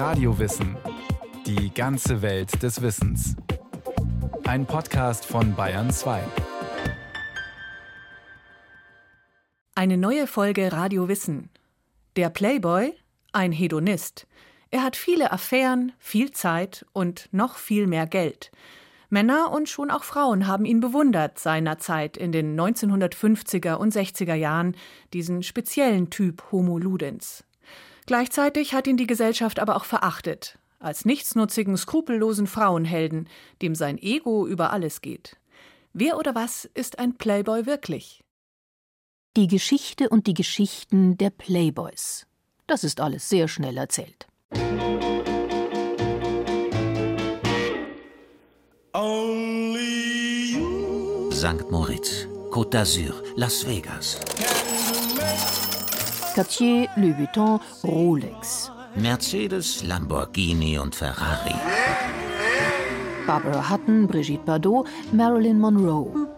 Radiowissen. Die ganze Welt des Wissens. Ein Podcast von Bayern 2. Eine neue Folge Radio Wissen. Der Playboy, ein Hedonist. Er hat viele Affären, viel Zeit und noch viel mehr Geld. Männer und schon auch Frauen haben ihn bewundert seinerzeit in den 1950er und 60er Jahren, diesen speziellen Typ Homo Ludens. Gleichzeitig hat ihn die Gesellschaft aber auch verachtet, als nichtsnutzigen, skrupellosen Frauenhelden, dem sein Ego über alles geht. Wer oder was ist ein Playboy wirklich? Die Geschichte und die Geschichten der Playboys. Das ist alles sehr schnell erzählt. St. Moritz, Côte d'Azur, Las Vegas. Cartier, Louis Vuitton, Rolex. Mercedes, Lamborghini und Ferrari. Barbara Hutton, Brigitte Bardot, Marilyn Monroe.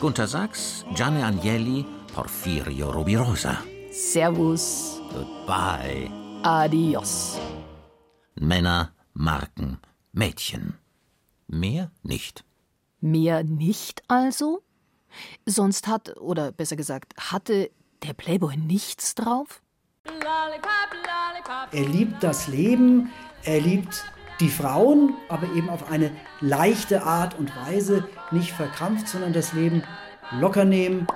Gunter Sachs, Gianni Agnelli, Porfirio Rubirosa. Servus. Goodbye. Adios. Männer, Marken, Mädchen. Mehr nicht. Mehr nicht also? Sonst hat, oder besser gesagt, hatte der Playboy nichts drauf? Er liebt das Leben, er liebt die Frauen, aber eben auf eine leichte Art und Weise, nicht verkrampft, sondern das Leben locker nehmen.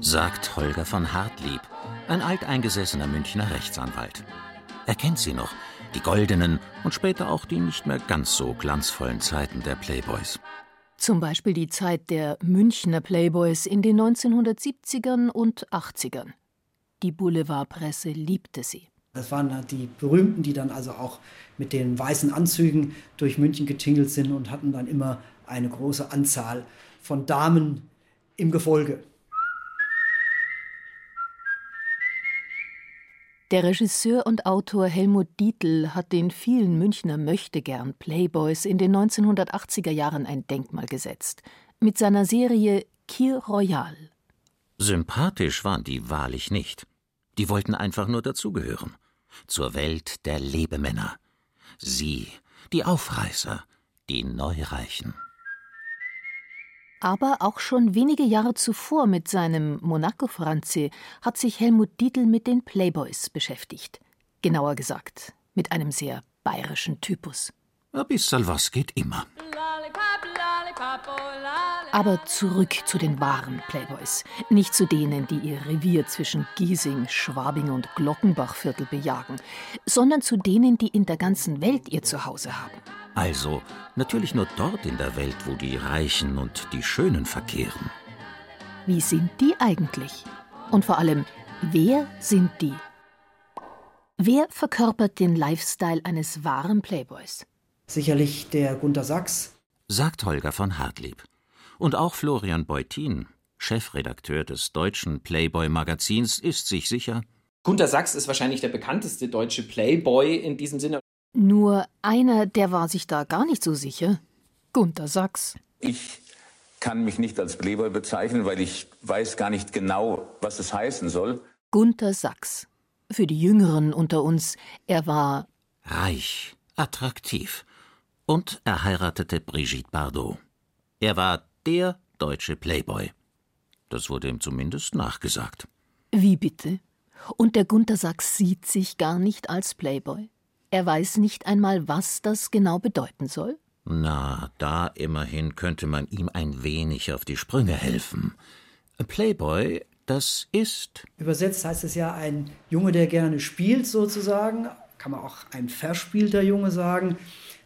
Sagt Holger von Hartlieb, ein alteingesessener Münchner Rechtsanwalt. Er kennt sie noch, die goldenen und später auch die nicht mehr ganz so glanzvollen Zeiten der Playboys. Zum Beispiel die Zeit der Münchner Playboys in den 1970ern und 80ern. Die Boulevardpresse liebte sie. Das waren die berühmten, die dann also auch mit den weißen Anzügen durch München getingelt sind und hatten dann immer eine große Anzahl von Damen im Gefolge. Der Regisseur und Autor Helmut Dietl hat den vielen Münchner Möchtegern Playboys in den 1980er Jahren ein Denkmal gesetzt. Mit seiner Serie Kir Royal. Sympathisch waren die wahrlich nicht. Die wollten einfach nur dazugehören. Zur Welt der Lebemänner. Sie, die Aufreißer, die Neureichen. Aber auch schon wenige Jahre zuvor mit seinem Monaco Franze hat sich Helmut Dietl mit den Playboys beschäftigt. Genauer gesagt, mit einem sehr bayerischen Typus. Ein bisschen was geht immer. Aber zurück zu den wahren Playboys. Nicht zu denen, die ihr Revier zwischen Giesing, Schwabing und Glockenbachviertel bejagen, sondern zu denen, die in der ganzen Welt ihr Zuhause haben. Also natürlich nur dort in der Welt, wo die Reichen und die Schönen verkehren. Wie sind die eigentlich? Und vor allem, wer sind die? Wer verkörpert den Lifestyle eines wahren Playboys? Sicherlich der Gunter Sachs. Sagt Holger von Hartlieb. Und auch Florian Beutin, Chefredakteur des deutschen Playboy-Magazins, ist sich sicher. Gunter Sachs ist wahrscheinlich der bekannteste deutsche Playboy in diesem Sinne. Nur einer, der war sich da gar nicht so sicher. Gunter Sachs. Ich kann mich nicht als Playboy bezeichnen, weil ich weiß gar nicht genau, was es heißen soll. Gunter Sachs. Für die Jüngeren unter uns, er war reich, attraktiv. Und er heiratete Brigitte Bardot. Er war der deutsche Playboy. Das wurde ihm zumindest nachgesagt. Wie bitte? Und der Gunter Sachs sieht sich gar nicht als Playboy? Er weiß nicht einmal, was das genau bedeuten soll? Na, da immerhin könnte man ihm ein wenig auf die Sprünge helfen. Playboy, das ist. Übersetzt heißt es ja ein Junge, der gerne spielt, sozusagen. Kann man auch ein verspielter Junge sagen.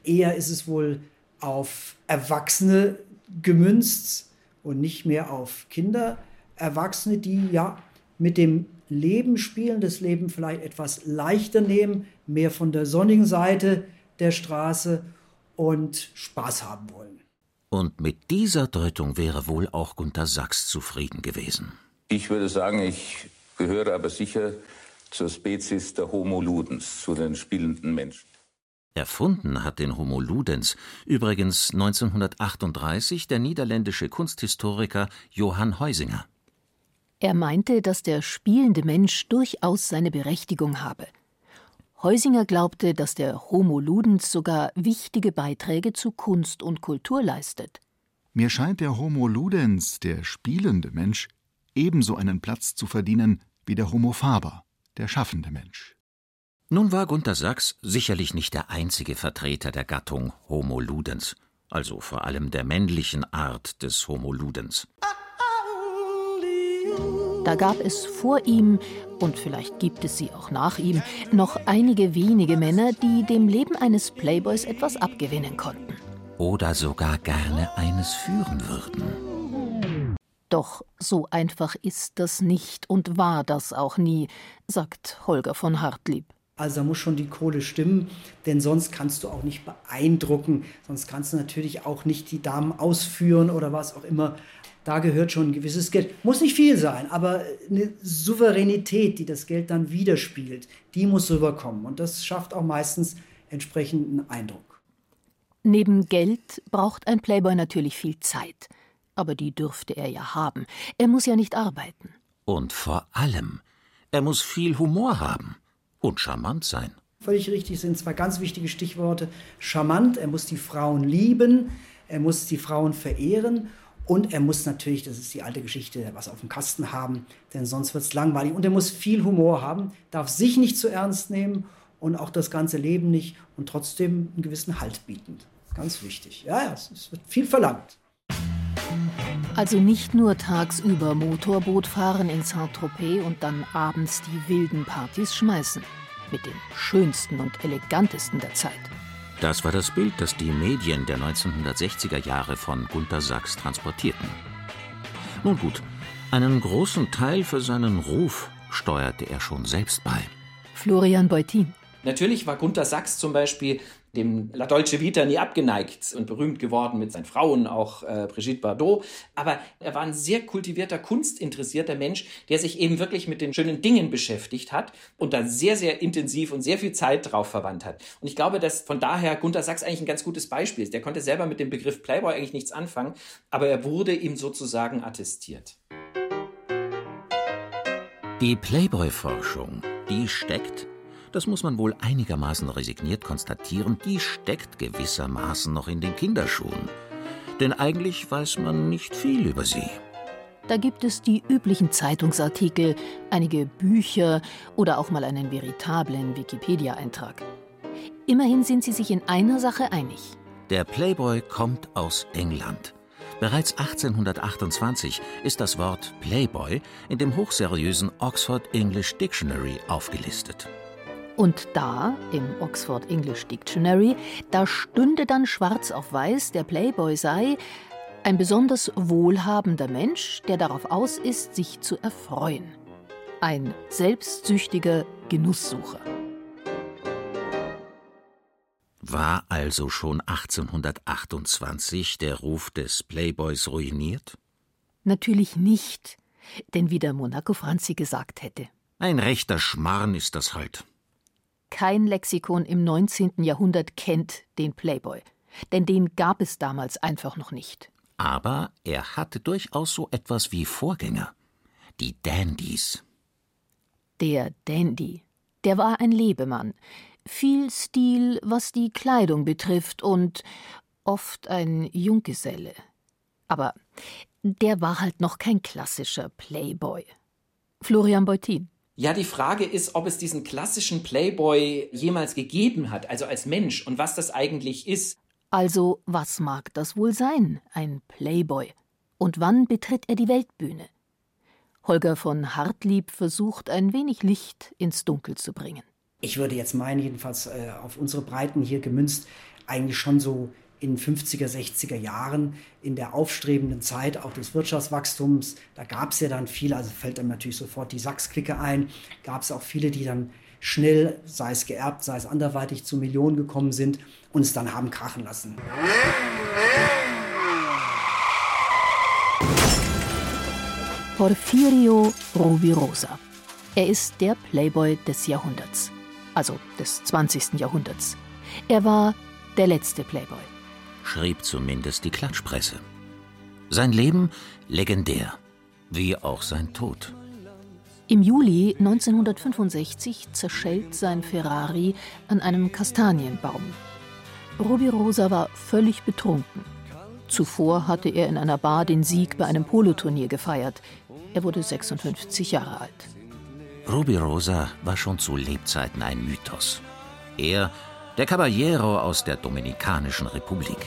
Eher ist es wohl auf Erwachsene gemünzt und nicht mehr auf Kinder. Erwachsene, die ja mit dem Leben spielen, das Leben vielleicht etwas leichter nehmen, mehr von der sonnigen Seite der Straße und Spaß haben wollen. Und mit dieser Deutung wäre wohl auch Gunter Sachs zufrieden gewesen. Ich würde sagen, ich gehöre aber sicher zur Spezies der Homo Ludens, zu den spielenden Menschen. Erfunden hat den Homo Ludens übrigens 1938 der niederländische Kunsthistoriker Johann Heusinger. Er meinte, dass der spielende Mensch durchaus seine Berechtigung habe. Heusinger glaubte, dass der Homo ludens sogar wichtige Beiträge zu Kunst und Kultur leistet. Mir scheint der Homo ludens, der spielende Mensch, ebenso einen Platz zu verdienen wie der Homo faber, der schaffende Mensch. Nun war Gunter Sachs sicherlich nicht der einzige Vertreter der Gattung Homo ludens, also vor allem der männlichen Art des Homo ludens. Da gab es vor ihm, und vielleicht gibt es sie auch nach ihm, noch einige wenige Männer, die dem Leben eines Playboys etwas abgewinnen konnten. Oder sogar gerne eines führen würden. Doch so einfach ist das nicht und war das auch nie, sagt Holger von Hartlieb. Also da muss schon die Kohle stimmen, denn sonst kannst du auch nicht beeindrucken, sonst kannst du natürlich auch nicht die Damen ausführen oder was auch immer. Da gehört schon ein gewisses Geld. Muss nicht viel sein, aber eine Souveränität, die das Geld dann widerspiegelt, die muss rüberkommen. Und das schafft auch meistens entsprechenden Eindruck. Neben Geld braucht ein Playboy natürlich viel Zeit. Aber die dürfte er ja haben. Er muss ja nicht arbeiten. Und vor allem, er muss viel Humor haben und charmant sein. Völlig richtig sind zwei ganz wichtige Stichworte. Charmant, er muss die Frauen lieben, er muss die Frauen verehren und er muss natürlich, das ist die alte Geschichte, was auf dem Kasten haben, denn sonst wird es langweilig. Und er muss viel Humor haben, darf sich nicht zu ernst nehmen und auch das ganze Leben nicht und trotzdem einen gewissen Halt bieten. Ganz wichtig. Ja, ja, es wird viel verlangt. Also nicht nur tagsüber Motorboot fahren in Saint-Tropez und dann abends die wilden Partys schmeißen. Mit den schönsten und elegantesten der Zeit. Das war das Bild, das die Medien der 1960er Jahre von Gunter Sachs transportierten. Nun gut, einen großen Teil für seinen Ruf steuerte er schon selbst bei. Florian Beutin. Natürlich war Gunter Sachs zum Beispiel dem La Dolce Vita nie abgeneigt und berühmt geworden mit seinen Frauen, auch äh, Brigitte Bardot. Aber er war ein sehr kultivierter, kunstinteressierter Mensch, der sich eben wirklich mit den schönen Dingen beschäftigt hat und da sehr, sehr intensiv und sehr viel Zeit drauf verwandt hat. Und ich glaube, dass von daher Gunter Sachs eigentlich ein ganz gutes Beispiel ist. Der konnte selber mit dem Begriff Playboy eigentlich nichts anfangen, aber er wurde ihm sozusagen attestiert. Die Playboy-Forschung, die steckt das muss man wohl einigermaßen resigniert konstatieren, die steckt gewissermaßen noch in den Kinderschuhen. Denn eigentlich weiß man nicht viel über sie. Da gibt es die üblichen Zeitungsartikel, einige Bücher oder auch mal einen veritablen Wikipedia-Eintrag. Immerhin sind sie sich in einer Sache einig. Der Playboy kommt aus England. Bereits 1828 ist das Wort Playboy in dem hochseriösen Oxford English Dictionary aufgelistet. Und da, im Oxford English Dictionary, da stünde dann schwarz auf weiß, der Playboy sei ein besonders wohlhabender Mensch, der darauf aus ist, sich zu erfreuen. Ein selbstsüchtiger Genusssucher. War also schon 1828 der Ruf des Playboys ruiniert? Natürlich nicht, denn wie der Monaco Franzi gesagt hätte. Ein rechter Schmarrn ist das halt. Kein Lexikon im 19. Jahrhundert kennt den Playboy, denn den gab es damals einfach noch nicht. Aber er hatte durchaus so etwas wie Vorgänger, die Dandys. Der Dandy, der war ein Lebemann, viel Stil, was die Kleidung betrifft und oft ein Junggeselle. Aber der war halt noch kein klassischer Playboy. Florian Beutin. Ja, die Frage ist, ob es diesen klassischen Playboy jemals gegeben hat, also als Mensch, und was das eigentlich ist. Also, was mag das wohl sein, ein Playboy? Und wann betritt er die Weltbühne? Holger von Hartlieb versucht, ein wenig Licht ins Dunkel zu bringen. Ich würde jetzt meinen, jedenfalls äh, auf unsere Breiten hier gemünzt, eigentlich schon so in 50er, 60er Jahren in der aufstrebenden Zeit auch des Wirtschaftswachstums. Da gab es ja dann viele, also fällt einem natürlich sofort die Sachs-Clique ein, gab es auch viele, die dann schnell, sei es geerbt, sei es anderweitig, zu Millionen gekommen sind und es dann haben krachen lassen. Porfirio Rubirosa. Er ist der Playboy des Jahrhunderts, also des 20. Jahrhunderts. Er war der letzte Playboy schrieb zumindest die Im Juli 1965 zerschellt sein Ferrari an einem Kastanienbaum. Rubirosa war völlig betrunken. Zuvor hatte er in einer Bar den Sieg bei einem Poloturnier gefeiert. Er wurde 56 Jahre alt. Rubirosa war schon zu Lebzeiten ein Mythos. Er, der Caballero aus der Dominikanischen Republik.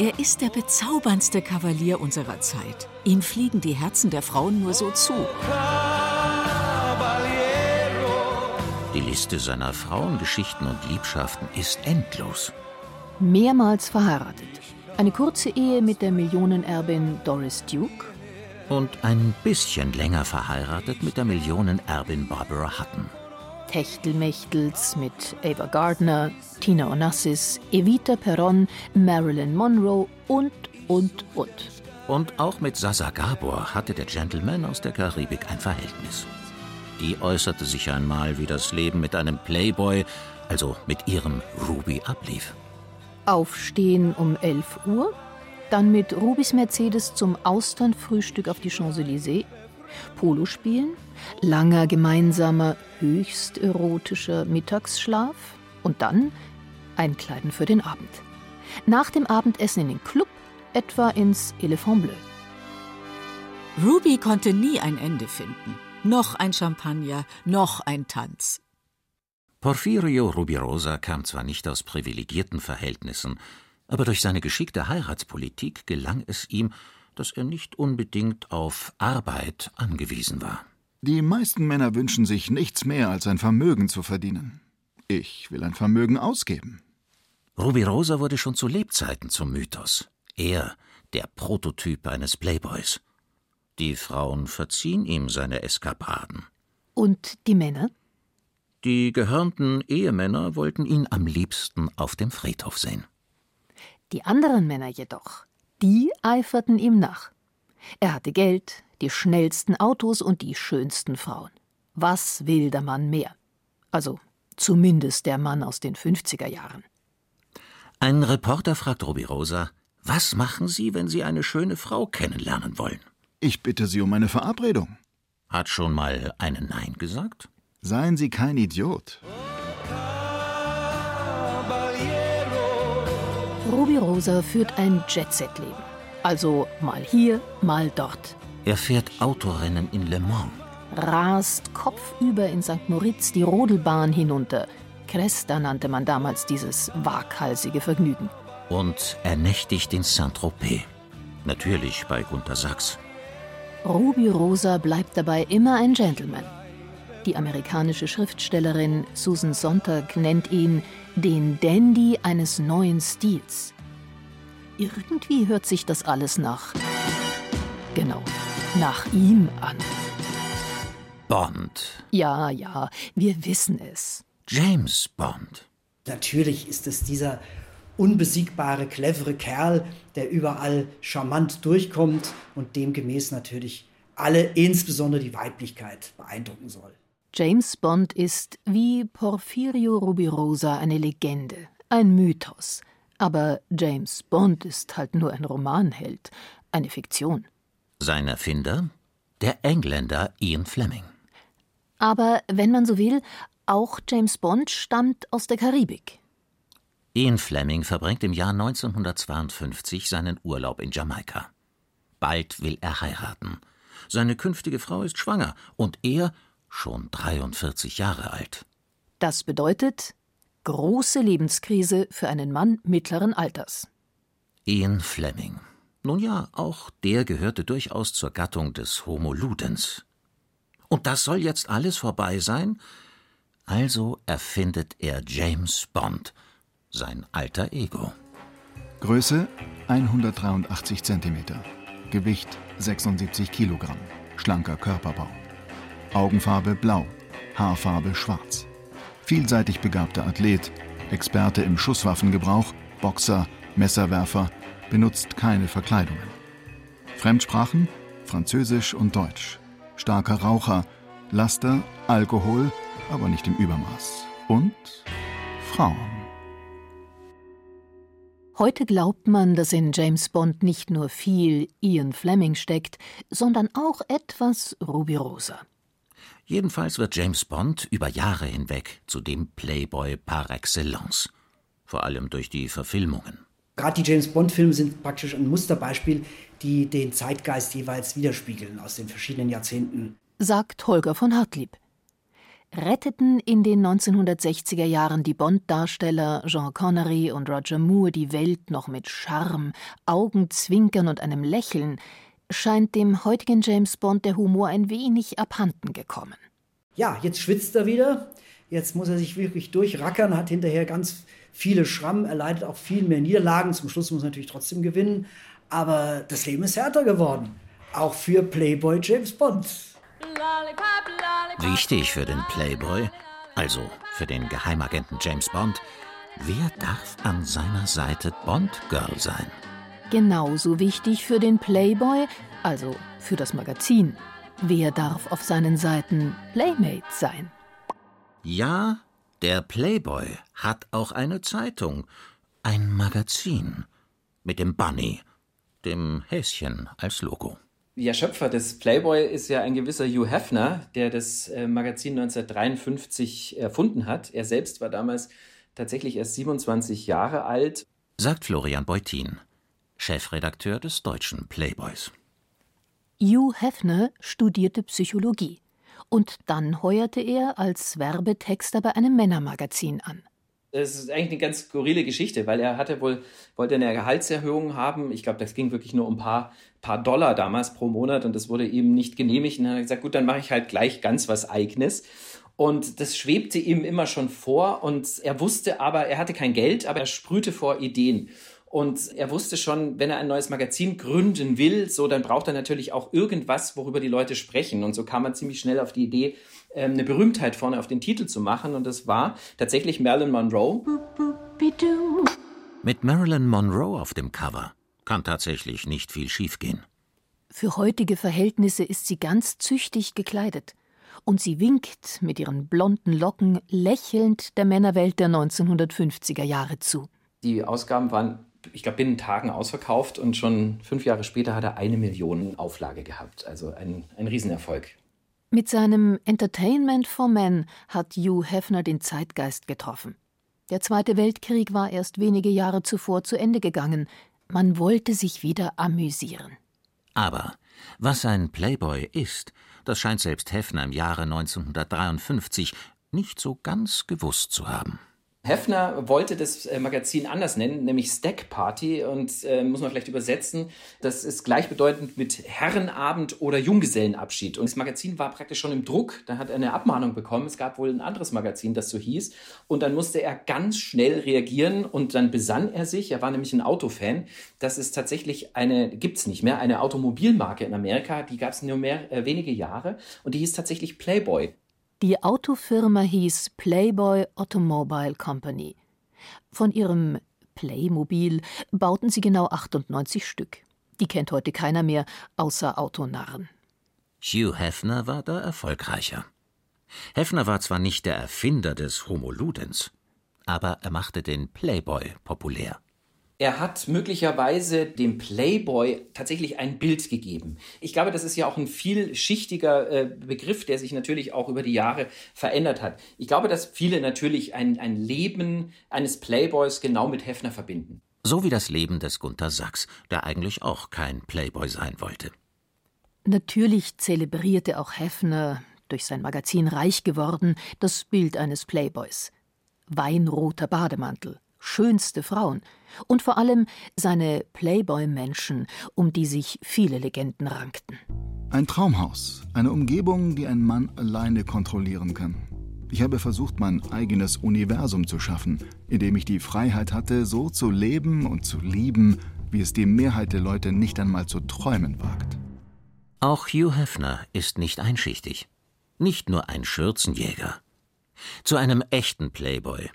Er ist der bezauberndste Kavalier unserer Zeit. Ihm fliegen die Herzen der Frauen nur so zu. Die Liste seiner Frauengeschichten und Liebschaften ist endlos. Mehrmals verheiratet. Eine kurze Ehe mit der Millionenerbin Doris Duke. Und ein bisschen länger verheiratet mit der Millionenerbin Barbara Hutton. Techtelmechtels mit Ava Gardner, Tina Onassis, Evita Perron, Marilyn Monroe und, und, und. Und auch mit Sasa Gabor hatte der Gentleman aus der Karibik ein Verhältnis. Die äußerte sich einmal, wie das Leben mit einem Playboy, also mit ihrem Ruby, ablief. Aufstehen um 11 Uhr, dann mit Rubis Mercedes zum Austernfrühstück auf die Champs-Élysées, Polo spielen, langer gemeinsamer, höchst erotischer Mittagsschlaf und dann Einkleiden für den Abend. Nach dem Abendessen in den Club, etwa ins Elephant Bleu. Ruby konnte nie ein Ende finden. Noch ein Champagner, noch ein Tanz. Porfirio Rubirosa kam zwar nicht aus privilegierten Verhältnissen, aber durch seine geschickte Heiratspolitik gelang es ihm, dass er nicht unbedingt auf Arbeit angewiesen war. Die meisten Männer wünschen sich nichts mehr, als ein Vermögen zu verdienen. Ich will ein Vermögen ausgeben. Rubirosa wurde schon zu Lebzeiten zum Mythos. Er, der Prototyp eines Playboys. Die Frauen verziehen ihm seine Eskapaden. Und die Männer? Die gehörnten Ehemänner wollten ihn am liebsten auf dem Friedhof sehen. Die anderen Männer jedoch, die eiferten ihm nach. Er hatte Geld, die schnellsten Autos und die schönsten Frauen. Was will der Mann mehr? Also zumindest der Mann aus den 50er Jahren. Ein Reporter fragt Rubirosa, was machen Sie, wenn Sie eine schöne Frau kennenlernen wollen? Ich bitte Sie um eine Verabredung. Hat schon mal eine Nein gesagt? Seien Sie kein Idiot. Rubirosa führt ein Jet-Set-Leben. Also mal hier, mal dort. Er fährt Autorennen in Le Mans. Rast kopfüber in St. Moritz die Rodelbahn hinunter. Cresta nannte man damals dieses waghalsige Vergnügen. Und er nächtigt in Saint-Tropez. Natürlich bei Gunter Sachs. Rubirosa bleibt dabei immer ein Gentleman. Die amerikanische Schriftstellerin Susan Sontag nennt ihn den Dandy eines neuen Stils. Irgendwie hört sich das alles nach. Genau, nach ihm an. Bond. Ja, ja, wir wissen es. James Bond. Natürlich ist es dieser unbesiegbare, clevere Kerl, der überall charmant durchkommt und demgemäß natürlich alle, insbesondere die Weiblichkeit, beeindrucken soll. James Bond ist wie Porfirio Rubirosa eine Legende, ein Mythos. Aber James Bond ist halt nur ein Romanheld, eine Fiktion. Sein Erfinder? Der Engländer Ian Fleming. Aber wenn man so will, auch James Bond stammt aus der Karibik. Ian Fleming verbringt im Jahr 1952 seinen Urlaub in Jamaika. Bald will er heiraten. Seine künftige Frau ist schwanger und er schon 43 Jahre alt. Das bedeutet große Lebenskrise für einen Mann mittleren Alters. Ian Fleming. Nun ja, auch der gehörte durchaus zur Gattung des Homo Ludens. Und das soll jetzt alles vorbei sein? Also erfindet er James Bond, sein alter Ego. Größe 183 cm. Gewicht 76 Kilogramm. Schlanker Körperbau. Augenfarbe blau, Haarfarbe schwarz. Vielseitig begabter Athlet, Experte im Schusswaffengebrauch, Boxer, Messerwerfer, benutzt keine Verkleidungen. Fremdsprachen Französisch und Deutsch. Starker Raucher, Laster, Alkohol, aber nicht im Übermaß. Und Frauen. Heute glaubt man, dass in James Bond nicht nur viel Ian Fleming steckt, sondern auch etwas Ruby Rosa. Jedenfalls wird James Bond über Jahre hinweg zu dem Playboy par excellence. Vor allem durch die Verfilmungen. Gerade die James Bond-Filme sind praktisch ein Musterbeispiel, die den Zeitgeist jeweils widerspiegeln aus den verschiedenen Jahrzehnten. Sagt Holger von Hartlieb retteten in den 1960er Jahren die Bond-Darsteller Jean Connery und Roger Moore die Welt noch mit Charme, Augenzwinkern und einem Lächeln, scheint dem heutigen James Bond der Humor ein wenig abhanden gekommen. Ja, jetzt schwitzt er wieder. Jetzt muss er sich wirklich durchrackern, hat hinterher ganz viele Schrammen, er leidet auch viel mehr Niederlagen. Zum Schluss muss er natürlich trotzdem gewinnen. Aber das Leben ist härter geworden. Auch für Playboy James Bond. Wichtig für den Playboy, also für den Geheimagenten James Bond, wer darf an seiner Seite Bond Girl sein? Genauso wichtig für den Playboy, also für das Magazin. Wer darf auf seinen Seiten Playmate sein? Ja, der Playboy hat auch eine Zeitung, ein Magazin mit dem Bunny, dem Häschen als Logo. Ja, Schöpfer des Playboy ist ja ein gewisser Hugh Hefner, der das äh, Magazin 1953 erfunden hat. Er selbst war damals tatsächlich erst 27 Jahre alt. Sagt Florian Beutin, Chefredakteur des deutschen Playboys. Hugh Hefner studierte Psychologie und dann heuerte er als Werbetexter bei einem Männermagazin an. Das ist eigentlich eine ganz skurrile Geschichte, weil er hatte wohl, wollte eine Gehaltserhöhung haben. Ich glaube, das ging wirklich nur um ein paar, paar Dollar damals pro Monat und das wurde ihm nicht genehmigt. Und dann hat er gesagt, gut, dann mache ich halt gleich ganz was Eigenes. Und das schwebte ihm immer schon vor und er wusste aber, er hatte kein Geld, aber er sprühte vor Ideen. Und er wusste schon, wenn er ein neues Magazin gründen will, so, dann braucht er natürlich auch irgendwas, worüber die Leute sprechen. Und so kam er ziemlich schnell auf die Idee, ähm, eine Berühmtheit vorne auf den Titel zu machen. Und das war tatsächlich Marilyn Monroe. Mit Marilyn Monroe auf dem Cover kann tatsächlich nicht viel schiefgehen. Für heutige Verhältnisse ist sie ganz züchtig gekleidet. Und sie winkt mit ihren blonden Locken lächelnd der Männerwelt der 1950er Jahre zu. Die Ausgaben waren ich glaube, binnen Tagen ausverkauft und schon fünf Jahre später hat er eine Million Auflage gehabt. Also ein, ein Riesenerfolg. Mit seinem Entertainment for Men hat Hugh Hefner den Zeitgeist getroffen. Der Zweite Weltkrieg war erst wenige Jahre zuvor zu Ende gegangen. Man wollte sich wieder amüsieren. Aber was ein Playboy ist, das scheint selbst Hefner im Jahre 1953 nicht so ganz gewusst zu haben. Hefner wollte das äh, Magazin anders nennen, nämlich Stack Party und äh, muss man vielleicht übersetzen. Das ist gleichbedeutend mit Herrenabend oder Junggesellenabschied. Und das Magazin war praktisch schon im Druck. Da hat er eine Abmahnung bekommen. Es gab wohl ein anderes Magazin, das so hieß. Und dann musste er ganz schnell reagieren und dann besann er sich. Er war nämlich ein Autofan. Das ist tatsächlich eine, gibt's nicht mehr, eine Automobilmarke in Amerika. Die gab es nur mehr äh, wenige Jahre und die hieß tatsächlich Playboy. Die Autofirma hieß Playboy Automobile Company. Von ihrem Playmobil bauten sie genau 98 Stück. Die kennt heute keiner mehr, außer Autonarren. Hugh Hefner war da erfolgreicher. Hefner war zwar nicht der Erfinder des Homo Ludens, aber er machte den Playboy populär. Er hat möglicherweise dem Playboy tatsächlich ein Bild gegeben. Ich glaube, das ist ja auch ein vielschichtiger äh, Begriff, der sich natürlich auch über die Jahre verändert hat. Ich glaube, dass viele natürlich ein, ein Leben eines Playboys genau mit Hefner verbinden. So wie das Leben des Gunther Sachs, der eigentlich auch kein Playboy sein wollte. Natürlich zelebrierte auch Hefner, durch sein Magazin reich geworden, das Bild eines Playboys. Weinroter Bademantel, schönste Frauen und vor allem seine Playboy-Menschen, um die sich viele Legenden rankten. Ein Traumhaus, eine Umgebung, die ein Mann alleine kontrollieren kann. Ich habe versucht, mein eigenes Universum zu schaffen, in dem ich die Freiheit hatte, so zu leben und zu lieben, wie es die Mehrheit der Leute nicht einmal zu träumen wagt. Auch Hugh Hefner ist nicht einschichtig. Nicht nur ein Schürzenjäger. Zu einem echten Playboy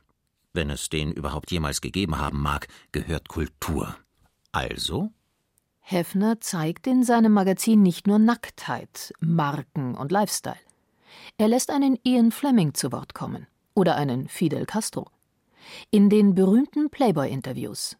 wenn es den überhaupt jemals gegeben haben mag, gehört Kultur. Also? Hefner zeigt in seinem Magazin nicht nur Nacktheit, Marken und Lifestyle. Er lässt einen Ian Fleming zu Wort kommen oder einen Fidel Castro. In den berühmten Playboy-Interviews.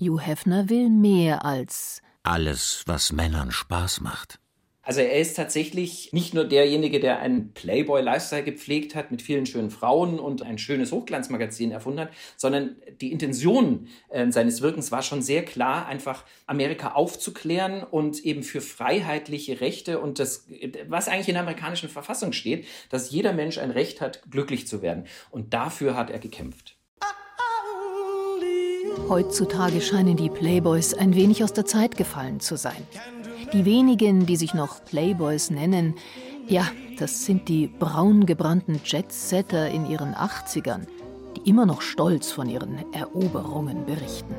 Hugh Hefner will mehr als alles, was Männern Spaß macht. Also er ist tatsächlich nicht nur derjenige, der einen Playboy-Lifestyle gepflegt hat mit vielen schönen Frauen und ein schönes Hochglanzmagazin erfunden hat, sondern die Intention äh, seines Wirkens war schon sehr klar, einfach Amerika aufzuklären und eben für freiheitliche Rechte und das, was eigentlich in der amerikanischen Verfassung steht, dass jeder Mensch ein Recht hat, glücklich zu werden. Und dafür hat er gekämpft. Heutzutage scheinen die Playboys ein wenig aus der Zeit gefallen zu sein. Die wenigen, die sich noch Playboys nennen, ja, das sind die braun gebrannten Jetsetter in ihren 80ern, die immer noch stolz von ihren Eroberungen berichten.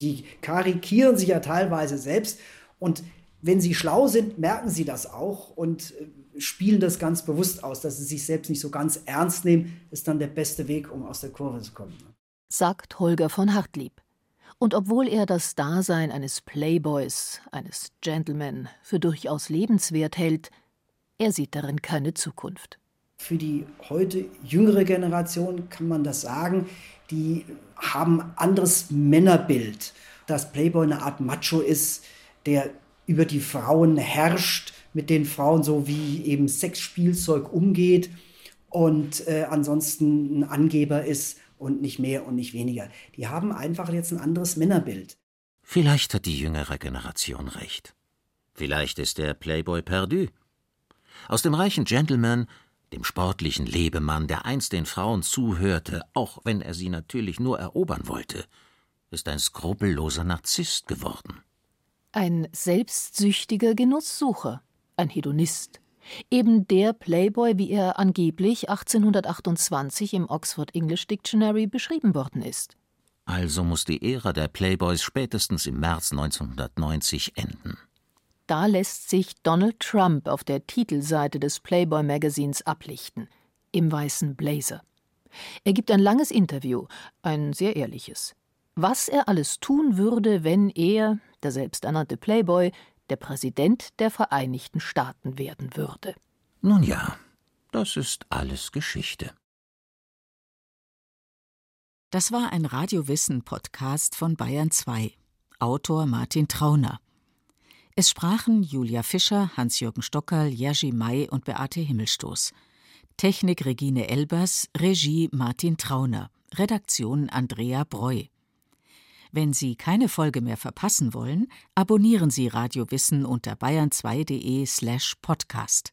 Die karikieren sich ja teilweise selbst und wenn sie schlau sind, merken sie das auch und äh, spielen das ganz bewusst aus, dass sie sich selbst nicht so ganz ernst nehmen, ist dann der beste Weg, um aus der Kurve zu kommen. Sagt Holger von Hartlieb. Und obwohl er das Dasein eines Playboys, eines Gentleman für durchaus lebenswert hält, er sieht darin keine Zukunft. Für die heute jüngere Generation kann man das sagen, die haben anderes Männerbild. Dass Playboy eine Art Macho ist, der über die Frauen herrscht, mit den Frauen so wie eben Sexspielzeug umgeht und äh, ansonsten ein Angeber ist und nicht mehr und nicht weniger. Die haben einfach jetzt ein anderes Männerbild. Vielleicht hat die jüngere Generation recht. Vielleicht ist der Playboy perdu. Aus dem reichen Gentleman, dem sportlichen Lebemann, der einst den Frauen zuhörte, auch wenn er sie natürlich nur erobern wollte, ist ein skrupelloser Narzisst geworden. Ein selbstsüchtiger Genusssucher, ein Hedonist, Eben der Playboy, wie er angeblich 1828 im Oxford English Dictionary beschrieben worden ist. Also muss die Ära der Playboys spätestens im März 1990 enden. Da lässt sich Donald Trump auf der Titelseite des Playboy Magazins ablichten, im weißen Blazer. Er gibt ein langes Interview, ein sehr ehrliches. Was er alles tun würde, wenn er, der selbsternannte Playboy, der Präsident der Vereinigten Staaten werden würde. Nun ja, das ist alles Geschichte. Das war ein Radiowissen-Podcast von Bayern 2. Autor Martin Trauner. Es sprachen Julia Fischer, Hans-Jürgen Stockerl, Jerzy May und Beate Himmelstoß. Technik Regine Elbers, Regie Martin Trauner, Redaktion Andrea Breu. Wenn Sie keine Folge mehr verpassen wollen, abonnieren Sie Radio Wissen unter bayern2.de slash podcast.